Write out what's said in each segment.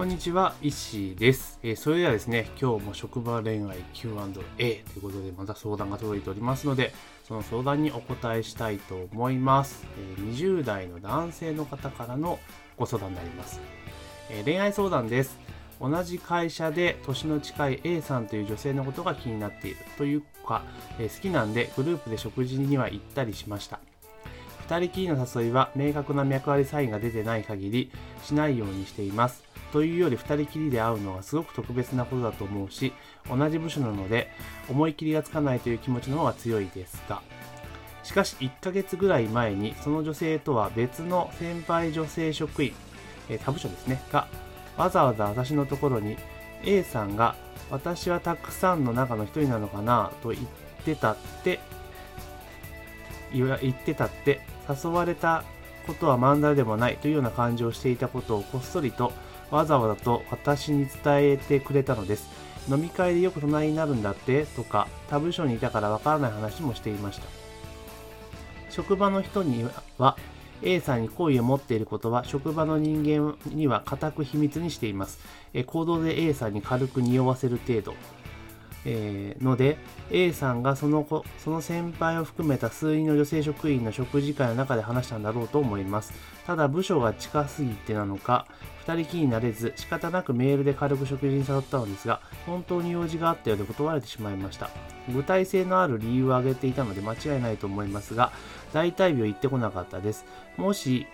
こんにちは、石井です、えーそれではですね、今日も職場恋愛 Q&A ということでまた相談が届いておりますので、その相談にお答えしたいと思います。えー20代の男性の方からのご相談になります。えー恋愛相談です。同じ会社で年の近い A さんという女性のことが気になっているというか、え好きなんでグループで食事には行ったりしました。二人きりの誘いは明確な脈ありサインが出てない限りしないようにしています。というより二人きりで会うのはすごく特別なことだと思うし、同じ部署なので思い切りがつかないという気持ちの方が強いですが、しかし1ヶ月ぐらい前にその女性とは別の先輩女性職員、え他部署ですね、がわざわざ私のところに A さんが私はたくさんの中の一人なのかなと言ってたって言ってたって誘われたことは漫才でもないというような感じをしていたことをこっそりとわざわざと私に伝えてくれたのです飲み会でよく隣になるんだってとか他部署にいたからわからない話もしていました職場の人には A さんに好意を持っていることは職場の人間には固く秘密にしています。行動で A さんに軽く匂わせる程度。えーので A さんがその子その先輩を含めた数人の女性職員の食事会の中で話したんだろうと思います。ただ部署が近すぎてなのか2人きりになれず仕方なくメールで軽く食事に誘ったのですが本当に用事があったようで断られてしまいました。具体性のある理由を挙げていたので間違いないと思いますが大体病言ってこなかったです。もし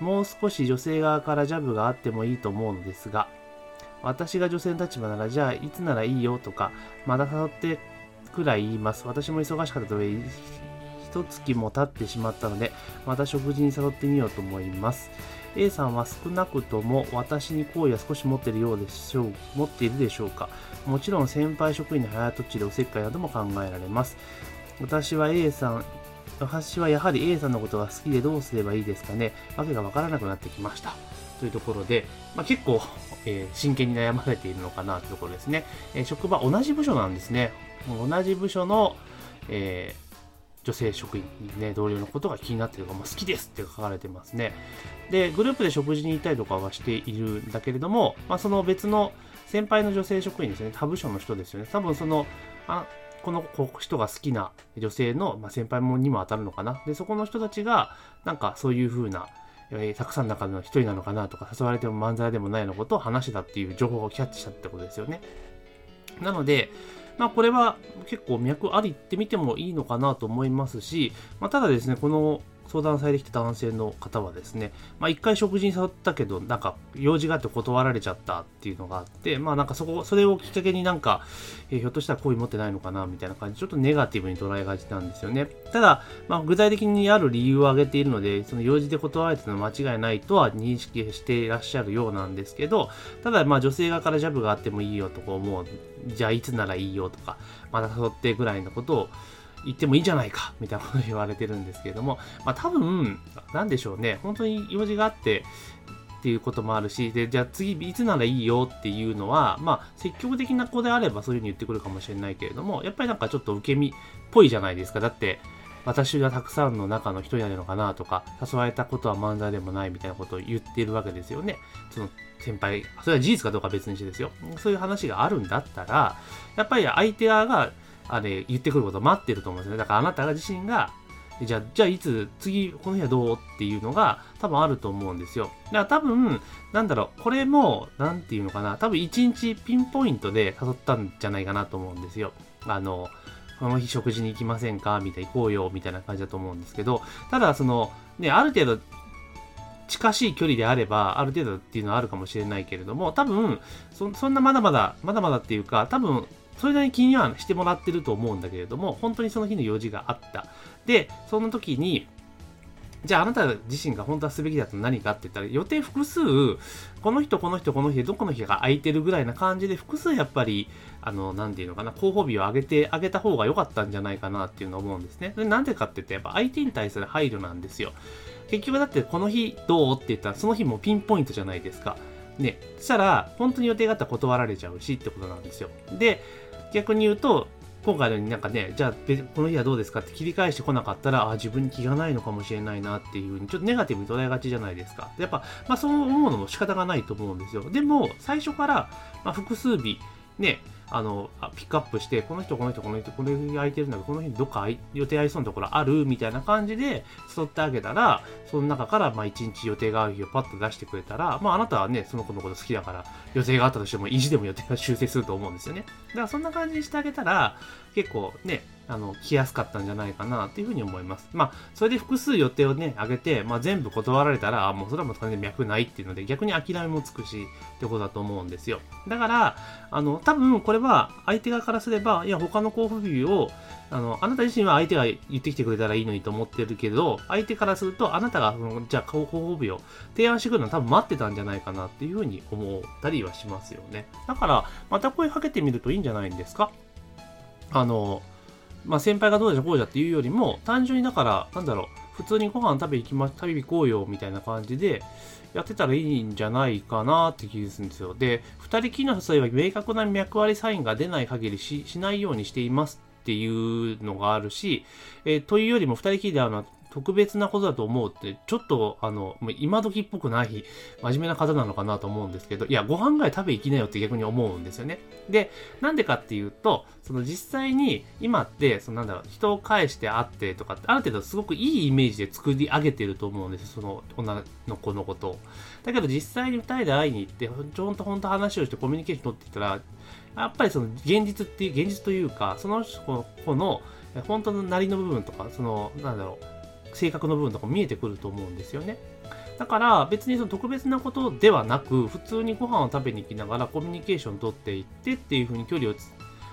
もう少し女性側からジャブがあってもいいと思うのですが私が女性の立場なら、じゃあいつならいいよとか、まだ誘ってくらい言います。私も忙しかったと一月も経ってしまったので、また食事に誘ってみようと思います。A さんは少なくとも私に好意は少し持っているようでしょう、持っているでしょうか。もちろん先輩職員の早とちりおせっかいなども考えられます。私は A さん、私はやはり A さんのことが好きでどうすればいいですかね。わけがわからなくなってきました。というところで、まあ、結構、えー真剣に悩まれているのかなというところですね。えー職場同じ部署なんですね。同じ部署の、えー女性職員、ね、同僚のことが気になっているか、もう好きですって書かれてますね。で、グループで食事に行ったりとかはしているんだけれども、まあ、その別の先輩の女性職員ですね、他部署の人ですよね。多分その、あこの人が好きな女性の、ま、先輩もにも当たるのかな。で、そこの人たちが、なんかそういう風な、えーたくさんの中の一人なのかなとか、誘われても漫才でもないのことを話したっていう情報をキャッチしたってことですよね。なので、まあ、これは結構脈ありって見てもいいのかなと思いますし、まあ、ただですね、この相談されてきた男性の方はですね、まあ、一回食事に誘ったけど、なんか用事があって断られちゃったっていうのがあって、まあなんかそこ、それをきっかけになんか、えーひょっとしたら好意持ってないのかなみたいな感じで、ちょっとネガティブに捉えがちなんですよね。ただ、まあ、具体的にある理由を挙げているので、その用事で断られてたのは間違いないとは認識していらっしゃるようなんですけど、ただまあ女性側からジャブがあってもいいよとか思う、じゃあいつならいいよとか、また誘ってぐらいのことを言ってもいいじゃないかみたいなこと言われてるんですけれども、まあ多分、なんでしょうね、本当に用事があって、っていうこともあるし、で、じゃあ次いつならいいよっていうのは、まあ積極的な子であればそういうふうに言ってくるかもしれないけれども、やっぱりなんかちょっと受け身っぽいじゃないですか。だって、私がたくさんの中の一人なのかなとか、誘われたことは漫才でもないみたいなことを言っているわけですよね。その先輩、それは事実かどうか別にしてですよ。そういう話があるんだったら、やっぱり相手側が、あれ、言ってくること待ってると思うんですね。だからあなたが自身が、じゃあ、じゃあいつ、次、この日はどうっていうのが多分あると思うんですよ。だから多分、なんだろう、これも、なんていうのかな、多分一日ピンポイントで誘ったんじゃないかなと思うんですよ。あの、この日食事に行きませんかみたいな、行こうよ、みたいな感じだと思うんですけど、ただ、その、ね、ある程度、近しい距離であれば、ある程度っていうのはあるかもしれないけれども、多分、そそんなまだまだ、まだまだっていうか、多分、それなりに気にはしてもらってると思うんだけれども、本当にその日の用事があった。で、その時に、じゃああなた自身が本当はすべきだと何かって言ったら予定複数この人この人この日でどこの日が空いてるぐらいな感じで複数やっぱりあのなんていうのかな候補日を上げてあげた方が良かったんじゃないかなっていうのを思うんですね。なんでかって言ってやっぱ相手に対する配慮なんですよ。結局だってこの日どうって言ったらその日もピンポイントじゃないですか。ねそしたら本当に予定があったら断られちゃうしってことなんですよで逆に言うと今回のようになんかね、じゃあ、この日はどうですかって切り返してこなかったら、あ、自分に気がないのかもしれないなっていうふうに、ちょっとネガティブに捉えがちじゃないですか。やっぱ、まあそう思うのも仕方がないと思うんですよ。でも、最初から、まあ、複数日、ね、あの、ピックアップして、この人、この人、この人、この日空いてるんだけど、この日どっか予定合いそうなところある？みたいな感じで誘ってあげたら、その中から、まあ、一日予定がある日をパッと出してくれたら、まあ、あなたはね、その子のこと好きだから、予定があったとしても、意地でも予定が修正すると思うんですよね。だから、そんな感じにしてあげたら、結構ね、あの、来やすかったんじゃないかなっていうふうに思います。まあ、それで複数予定をね、上げて、まあ、全部断られたら、あもうそれはもう完全に脈ないっていうので、逆に諦めもつくし、ってことだと思うんですよ。だから、あの、多分これは相手側からすれば、いや、他の候補日を、あの、あなた自身は相手が言ってきてくれたらいいのにと思ってるけど、相手からすると、あなたが、じゃあ、候補日を提案してくるのは多分待ってたんじゃないかなっていうふうに思ったりはしますよね。だから、また声かけてみるといいんじゃないんですかあの、まあ、先輩がどうじゃこうじゃっていうよりも、単純にだから、なんだろう、普通にご飯食べ行きま、食べ行こうよ、みたいな感じで、やってたらいいんじゃないかなって気がするんですよ。で、二人きりの誘いは明確な脈割サインが出ない限りししないようにしていますっていうのがあるし、えー、というよりも二人きりで会うのは特別なことだと思うって、ちょっと、あの、今時っぽくない真面目な方なのかなと思うんですけど、いや、ご飯ぐらい食べ行きなよって逆に思うんですよね。で、なんでかっていうと、その実際に今って、そのなんだろう、人を介して会ってとかって、ある程度すごくいいイメージで作り上げてると思うんですよ、その女の子のことを。だけど実際に二人で会いに行って、ちょんと本当話をしてコミュニケーション取っていったら、やっぱりその現実っていう、現実というか、その子の本当のなりの部分とか、その、なんだろう、性格の部分とか見えてくると思うんですよね。だから別にその特別なことではなく、普通にご飯を食べに行きながらコミュニケーション取っていってっていう風に距離を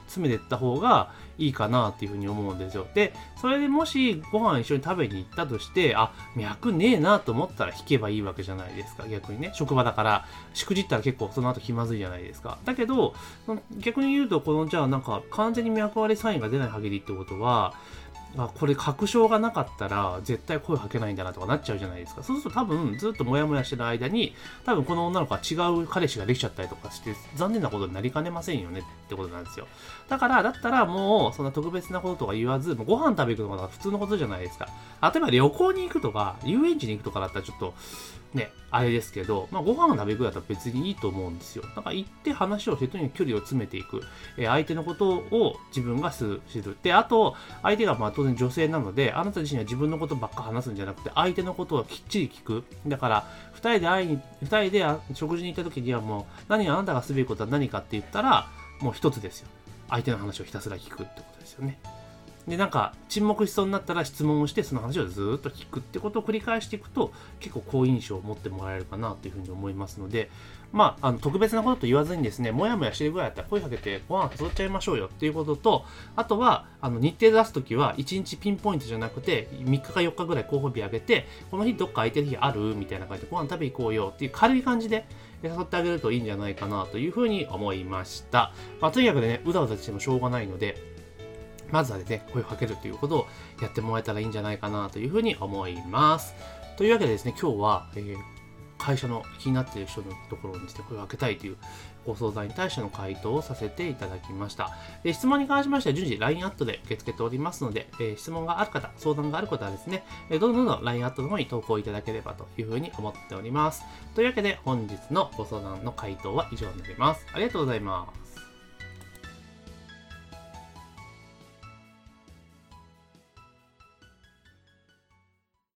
詰めていった方がいいかなっていうふうに思うんですよ。で、それでもしご飯一緒に食べに行ったとして、あ、脈ねえなと思ったら引けばいいわけじゃないですか、逆にね。職場だから、しくじったら結構その後気まずいじゃないですか。だけど、逆に言うと、このじゃあなんか完全に脈割れサインが出ない限りってことは、あこれ確証がなかったら絶対声かけないんだなとかなっちゃうじゃないですか。そうすると多分ずっとモヤモヤしてる間に多分この女の子は違う彼氏ができちゃったりとかして残念なことになりかねませんよねってことなんですよ。だからだったらもうそんな特別なこととか言わずもうご飯食べ行くのが普通のことじゃないですか。例えば旅行に行くとか遊園地に行くとかだったらちょっとね、あれですけど、まあ、ご飯を食べるだったら別にいいと思うんですよ。だから行って話をしてとにかく距離を詰めていく。えー、相手のことを自分が知る。で、あと、相手がまあ当然女性なので、あなた自身は自分のことばっか話すんじゃなくて、相手のことをきっちり聞く。だから、二人で会いに、二人で食事に行った時にはもう、何があなたがすべきことは何かって言ったら、もう一つですよ。相手の話をひたすら聞くってことですよね。で、なんか沈黙しそうになったら質問をしてその話をずっと聞くってことを繰り返していくと結構好印象を持ってもらえるかなというふうに思いますので、まあ、あの特別なことと言わずにですね、もやもやしてるぐらいだったら声かけてご飯誘っちゃいましょうよっていうことと、あとはあの日程出すときは1日ピンポイントじゃなくて3日か4日ぐらい候補日あげて、この日どっか空いてる日ある？みたいな感じでご飯食べ行こうよっていう軽い感じで誘ってあげるといいんじゃないかなというふうに思いました。まあ、とにかくね、うだうだしてもしょうがないので、まずはですね、声をかけるということをやってもらえたらいいんじゃないかなというふうに思います。というわけでですね、今日は、えー、会社の気になっている人のところにですね、声をかけたいというご相談に対しての回答をさせていただきました。で質問に関しましては順次 LINE アットで受け付けておりますので、え、質問がある方、相談がある方はですね、えどんどんどん LINE アットの方に投稿いただければというふうに思っております。というわけで本日のご相談の回答は以上になります。ありがとうございます。